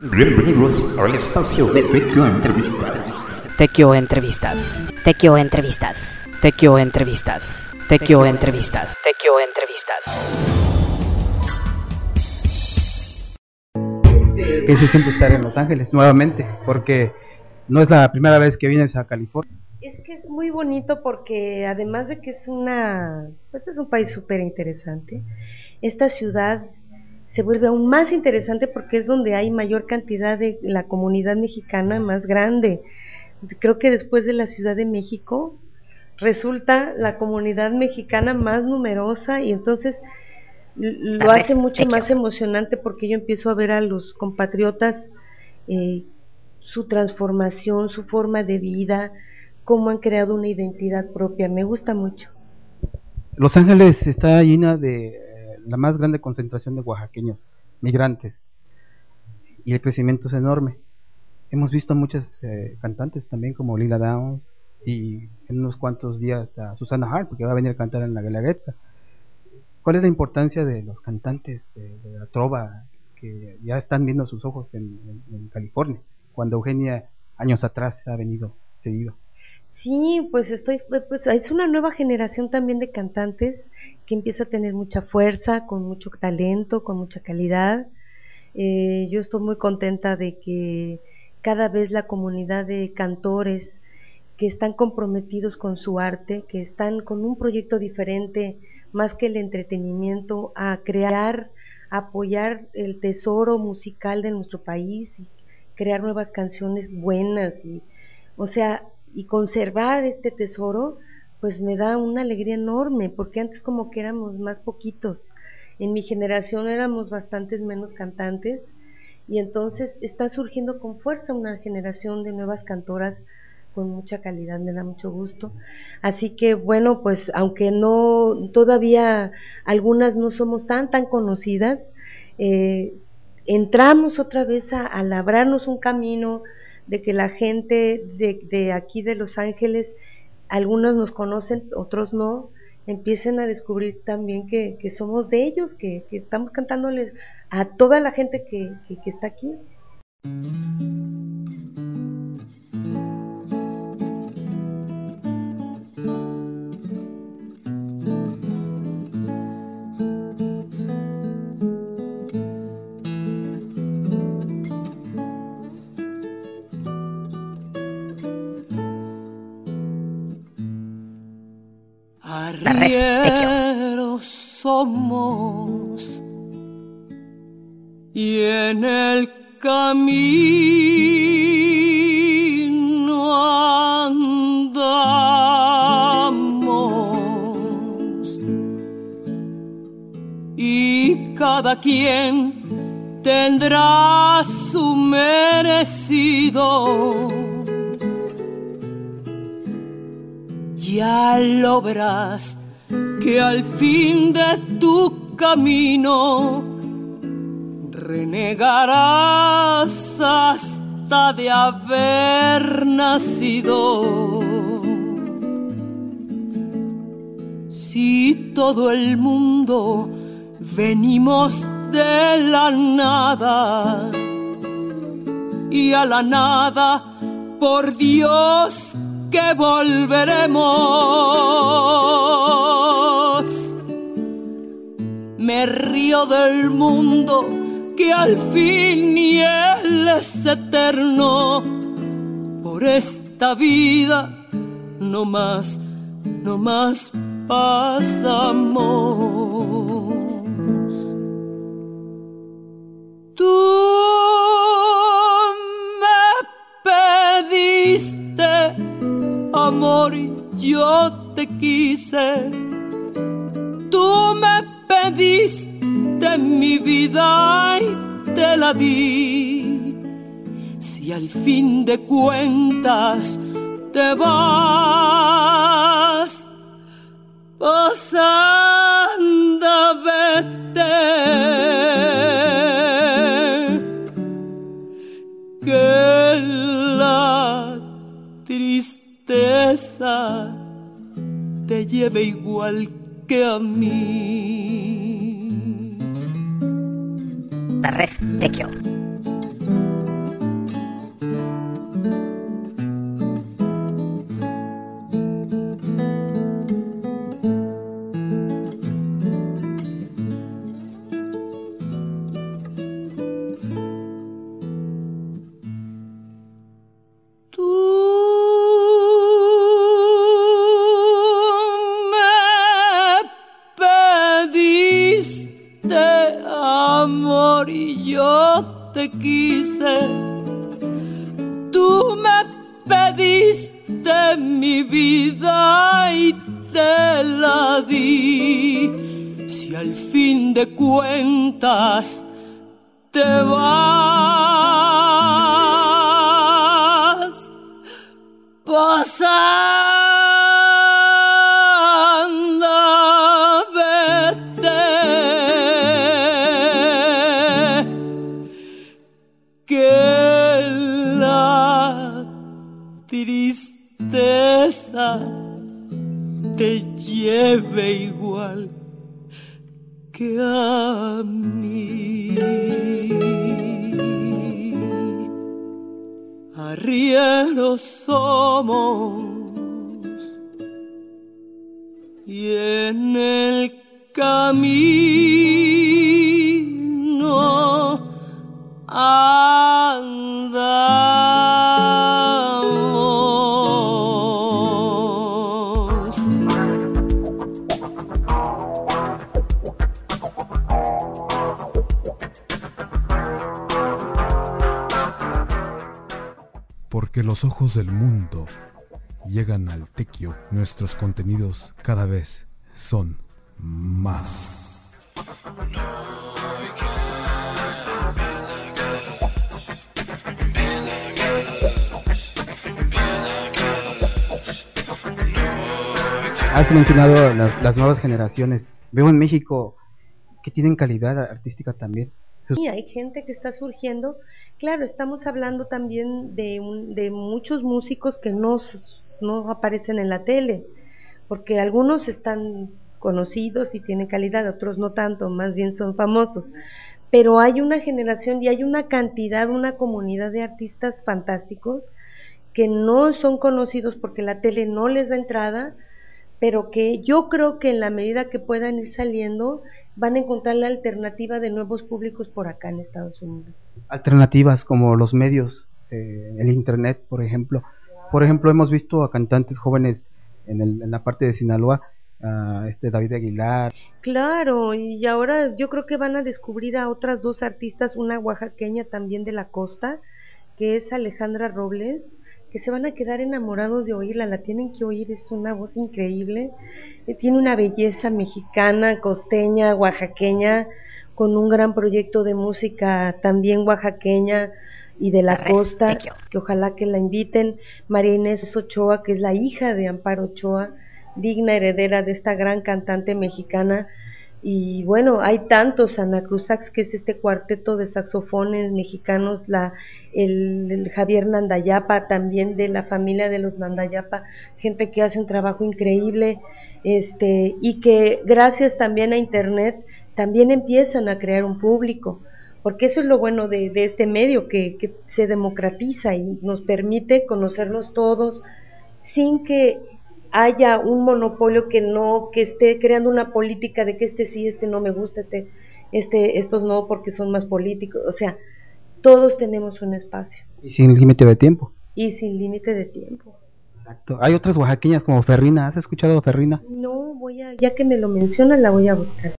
Bienvenidos al espacio de Tequio Entrevistas. Tequio Entrevistas. Tequio Entrevistas. Tequio Entrevistas. Tequio Entrevistas. Tequio Entrevistas. ¿Qué se siente estar en Los Ángeles nuevamente? Porque no es la primera vez que vienes a California. Es que es muy bonito porque además de que es una, pues es un país súper interesante, esta ciudad se vuelve aún más interesante porque es donde hay mayor cantidad de la comunidad mexicana más grande. Creo que después de la Ciudad de México resulta la comunidad mexicana más numerosa y entonces lo hace mucho más emocionante porque yo empiezo a ver a los compatriotas eh, su transformación, su forma de vida, cómo han creado una identidad propia. Me gusta mucho. Los Ángeles está llena de la más grande concentración de oaxaqueños, migrantes, y el crecimiento es enorme. Hemos visto muchas eh, cantantes también como Lila Downs y en unos cuantos días a Susana Hart, porque va a venir a cantar en la Guelaguetza. ¿Cuál es la importancia de los cantantes de la trova que ya están viendo sus ojos en, en California, cuando Eugenia años atrás ha venido seguido? Sí, pues estoy, pues es una nueva generación también de cantantes que empieza a tener mucha fuerza, con mucho talento, con mucha calidad. Eh, yo estoy muy contenta de que cada vez la comunidad de cantores que están comprometidos con su arte, que están con un proyecto diferente, más que el entretenimiento, a crear, apoyar el tesoro musical de nuestro país y crear nuevas canciones buenas y, o sea, y conservar este tesoro, pues me da una alegría enorme, porque antes como que éramos más poquitos. En mi generación éramos bastantes menos cantantes y entonces está surgiendo con fuerza una generación de nuevas cantoras con mucha calidad, me da mucho gusto. Así que bueno, pues aunque no, todavía algunas no somos tan, tan conocidas, eh, entramos otra vez a, a labrarnos un camino, de que la gente de, aquí de Los Ángeles, algunos nos conocen, otros no, empiecen a descubrir también que, somos de ellos, que, estamos cantándoles a toda la gente que, que está aquí. Arrieros somos. Y en el camino andamos. Y cada quien tendrá su merecido ya lo verás que al fin de tu camino renegarás hasta de haber nacido. Si todo el mundo venimos de la nada y a la nada, por Dios, que volveremos. Me río del mundo que al fin ni él es eterno. Por esta vida no más, no más pasamos. Yo te quise. Tú me pediste mi vida y te la di. Si al fin de cuentas te vas, pues anda, vete. Lleve igual que a mí. La red Somos y en el camino andamos. Porque los ojos del mundo llegan al tequio, nuestros contenidos cada vez son más. Has mencionado las nuevas generaciones. Veo en México que tienen calidad artística también. Y hay gente que está surgiendo. Claro, estamos hablando también de, de muchos músicos que no, no aparecen en la tele, porque algunos están conocidos y tienen calidad, otros no tanto, más bien son famosos. Pero hay una generación y hay una cantidad, una comunidad de artistas fantásticos que no son conocidos porque la tele no les da entrada, pero que yo creo que en la medida que puedan ir saliendo, van a encontrar la alternativa de nuevos públicos por acá en Estados Unidos. alternativas como los medios, eh, el internet, por ejemplo. Por ejemplo, hemos visto a cantantes jóvenes en, el- en la parte de Sinaloa, este David Aguilar, Claro, y ahora yo creo que van a descubrir a otras dos artistas, una oaxaqueña también de la costa, que es Alejandra Robles, que se van a quedar enamorados de oírla, la tienen que oír, es una voz increíble, eh, tiene una belleza mexicana, costeña, oaxaqueña, con un gran proyecto de música también oaxaqueña y de la costa, que ojalá que la inviten, María Inés Ochoa, que es la hija de Amparo Ochoa, digna heredera de esta gran cantante mexicana. Y bueno, hay tantos, Ana Cruzax, que es este cuarteto de saxofones mexicanos, la, el, el Javier Nandayapa, también de la familia de los Nandayapa, gente que hace un trabajo increíble, este, y que gracias también a Internet también empiezan a crear un público, porque eso es lo bueno de, de este medio, que, que se democratiza y nos permite conocernos todos sin que haya un monopolio que no, que esté creando una política de que este sí, este no me gusta, este, este, estos no porque son más políticos. O sea, todos tenemos un espacio y sin límite de tiempo. y sin límite de tiempo. Exacto. Hay otras oaxaqueñas como Ferrina. ¿Has escuchado a Ferrina? No voy a, ya que me lo mencionas, la voy a buscar.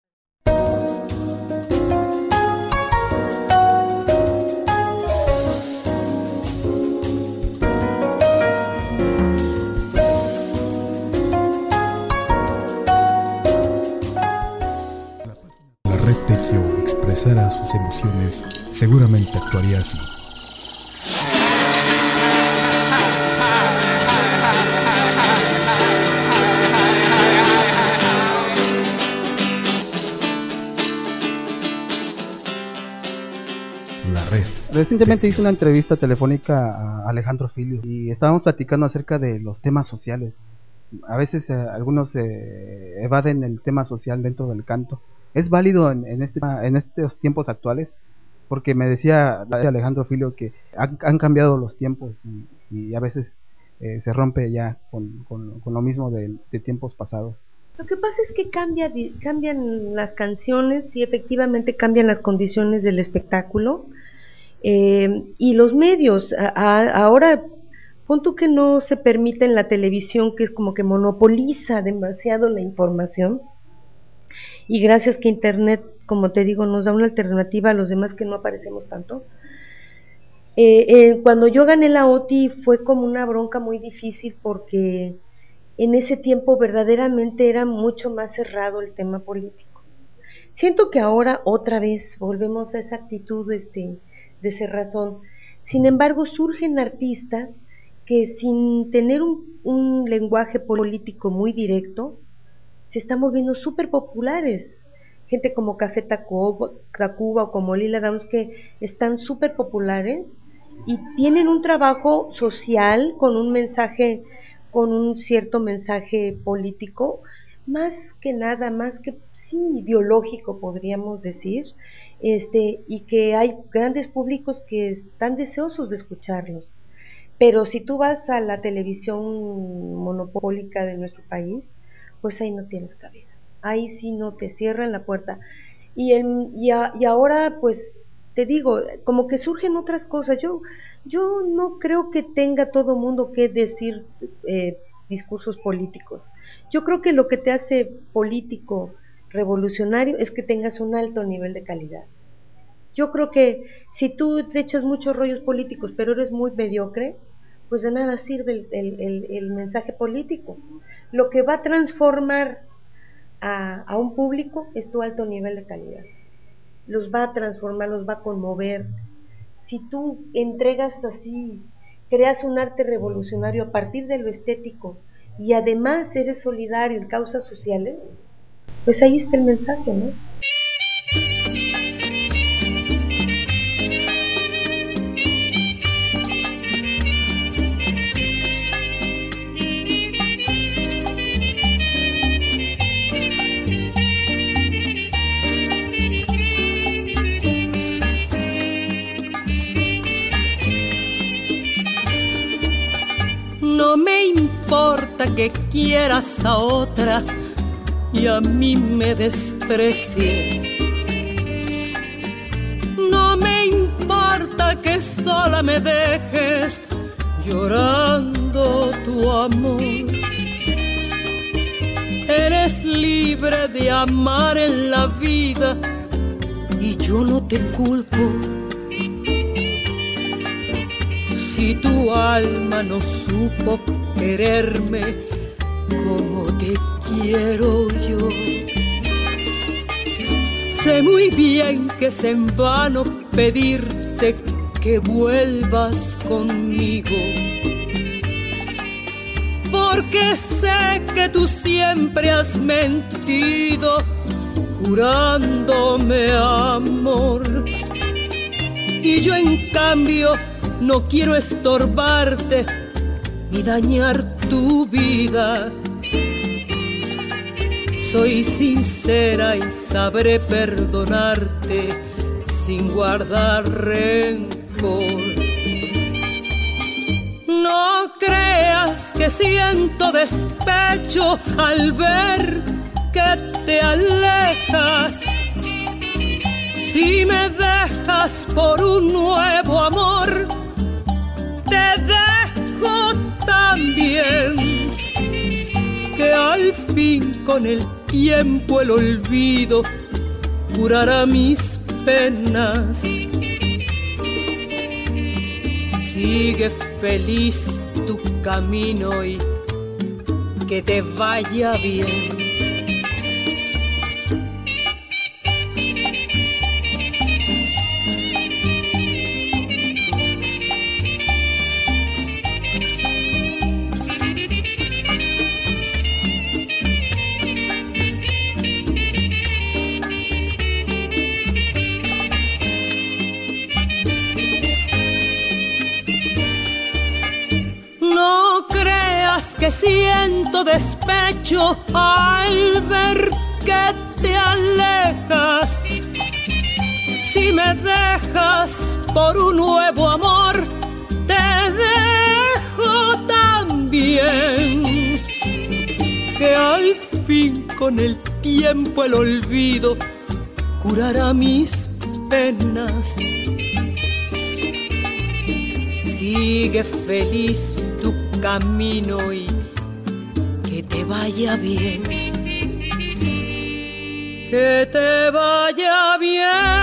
Expresara sus emociones, seguramente actuaría así. La red. Recientemente hice una entrevista telefónica a Alejandro Filio y estábamos platicando acerca de los temas sociales. A veces eh, algunos eh, evaden el tema social dentro del canto. ¿Es válido este, en estos tiempos actuales? Porque me decía Alejandro Filio que han, cambiado los tiempos y, a veces eh, se rompe ya con, lo mismo de, tiempos pasados. Lo que pasa es que cambian las canciones y efectivamente cambian las condiciones del espectáculo. Eh, y los medios, ahora, pon tú que no se permite en la televisión, que es como que monopoliza demasiado la información. Y gracias que Internet, como te digo, nos da una alternativa a los demás que no aparecemos tanto. Eh, eh, cuando yo gané la OTI fue como una bronca muy difícil porque en ese tiempo verdaderamente era mucho más cerrado el tema político. Siento que ahora otra vez volvemos a esa actitud este, de cerrazón. Sin embargo, surgen artistas que sin tener un, un lenguaje político muy directo, se están volviendo súper populares. Gente como Café Tacuba o como Lila Downs que están súper populares y tienen un trabajo social con un mensaje, con un cierto mensaje político, más que nada, más que sí ideológico podríamos decir, este, y que hay grandes públicos que están deseosos de escucharlos. Pero si tú vas a la televisión monopólica de nuestro país, pues ahí no tienes cabida. Ahí sí no te cierran la puerta. Y, y, ahora, pues, te digo, como que surgen otras cosas. Yo, yo no creo que tenga todo mundo que decir eh, discursos políticos. Yo creo que lo que te hace político revolucionario es que tengas un alto nivel de calidad. Yo creo que si tú te echas muchos rollos políticos, pero eres muy mediocre, pues de nada sirve el mensaje político. Lo que va a transformar a, un público es tu alto nivel de calidad. Los va a transformar, los va a conmover. Si tú entregas así, creas un arte revolucionario a partir de lo estético y además eres solidario en causas sociales, pues ahí está el mensaje, ¿no? Que quieras a otra y a mí me desprecies. No me importa que sola me dejes llorando tu amor. Eres libre de amar en la vida y yo no te culpo. Si tu alma no supo quererme como te quiero yo. Sé muy bien que es en vano pedirte que vuelvas conmigo. Porque sé que tú siempre has mentido, jurándome amor. Y yo en cambio no quiero estorbarte ni dañar tu vida. Soy sincera y sabré perdonarte sin guardar rencor. No creas que siento despecho al ver que te alejas. Si me dejas por un nuevo amor, te dejo también que al fin con el tiempo el olvido curará mis penas. Sigue feliz tu camino y que te vaya bien. Siento despecho al ver que te alejas. Si me dejas por un nuevo amor, te dejo también. Que al fin con el tiempo el olvido curará mis penas. Sigue feliz camino y vaya bien. Que te vaya bien.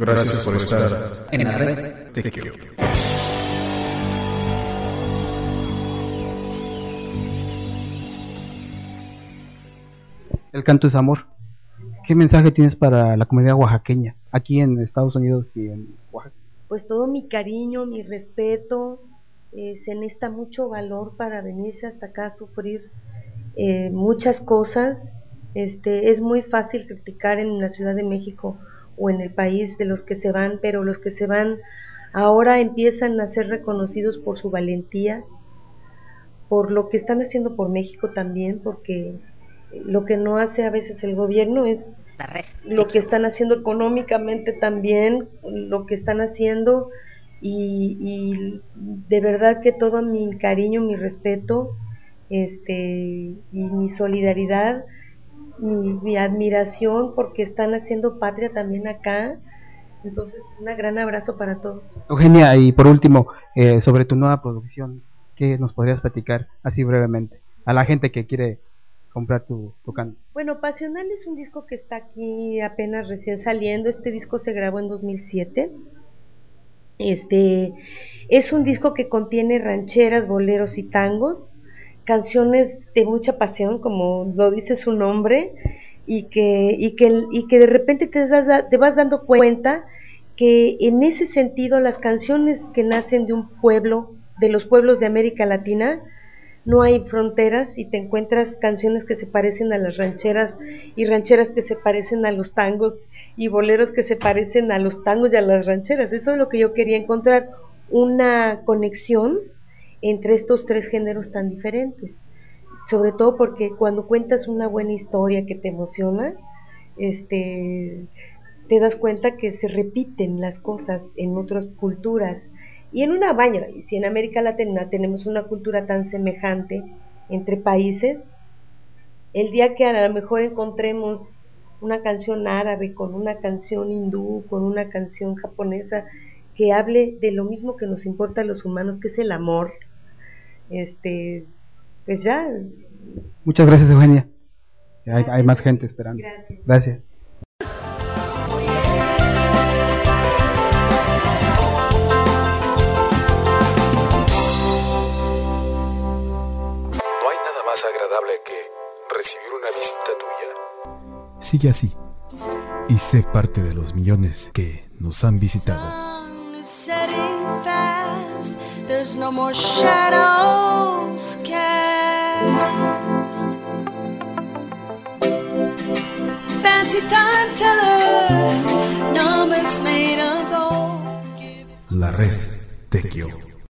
Gracias por estar En la red Tequio. El canto es amor. ¿Qué mensaje tienes para la comunidad oaxaqueña aquí en Estados Unidos y en Oaxaca? Pues todo mi cariño, mi respeto, eh, se necesita mucho valor para venirse hasta acá a sufrir eh, muchas cosas. Este, es muy fácil criticar en la Ciudad de México o en el país de los que se van, pero los que se van ahora empiezan a ser reconocidos por su valentía, por lo que están haciendo por México también, porque lo que no hace a veces el gobierno es lo que están haciendo económicamente también, lo que están haciendo y, y de verdad que todo mi cariño, mi respeto este, y mi solidaridad, mi, mi admiración porque están haciendo patria también acá. Entonces, un gran abrazo para todos. Eugenia, y por último, eh, sobre tu nueva producción, ¿qué nos podrías platicar así brevemente a la gente que quiere comprar tu, tu canto? Bueno, Pasional es un disco que está aquí apenas recién saliendo. Este disco se grabó en 2007. Este es un disco que contiene rancheras, boleros y tangos, canciones de mucha pasión, como lo dice su nombre, y que, y que, y que de repente te, das- te vas dando cuenta que en ese sentido las canciones que nacen de un pueblo, de los pueblos de América Latina, no hay fronteras y te encuentras canciones que se parecen a las rancheras y rancheras que se parecen a los tangos y boleros que se parecen a los tangos y a las rancheras. Eso es lo que yo quería encontrar, una conexión entre estos tres géneros tan diferentes. Sobre todo porque cuando cuentas una buena historia que te emociona, este, te das cuenta que se repiten las cosas en otras culturas. Y en una baña, si en América Latina tenemos una cultura tan semejante entre países, el día que a lo mejor encontremos una canción árabe con una canción hindú, con una canción japonesa, que hable de lo mismo que nos importa a los humanos, que es el amor, este, pues ya, Muchas gracias, Eugenia. Hay, hay más gente esperando. Gracias. Gracias. No hay nada más agradable que recibir una visita tuya. Sigue así y sé parte de los millones que nos han visitado. There's no more shadows cast. Fancy time teller, numbers made of gold. La red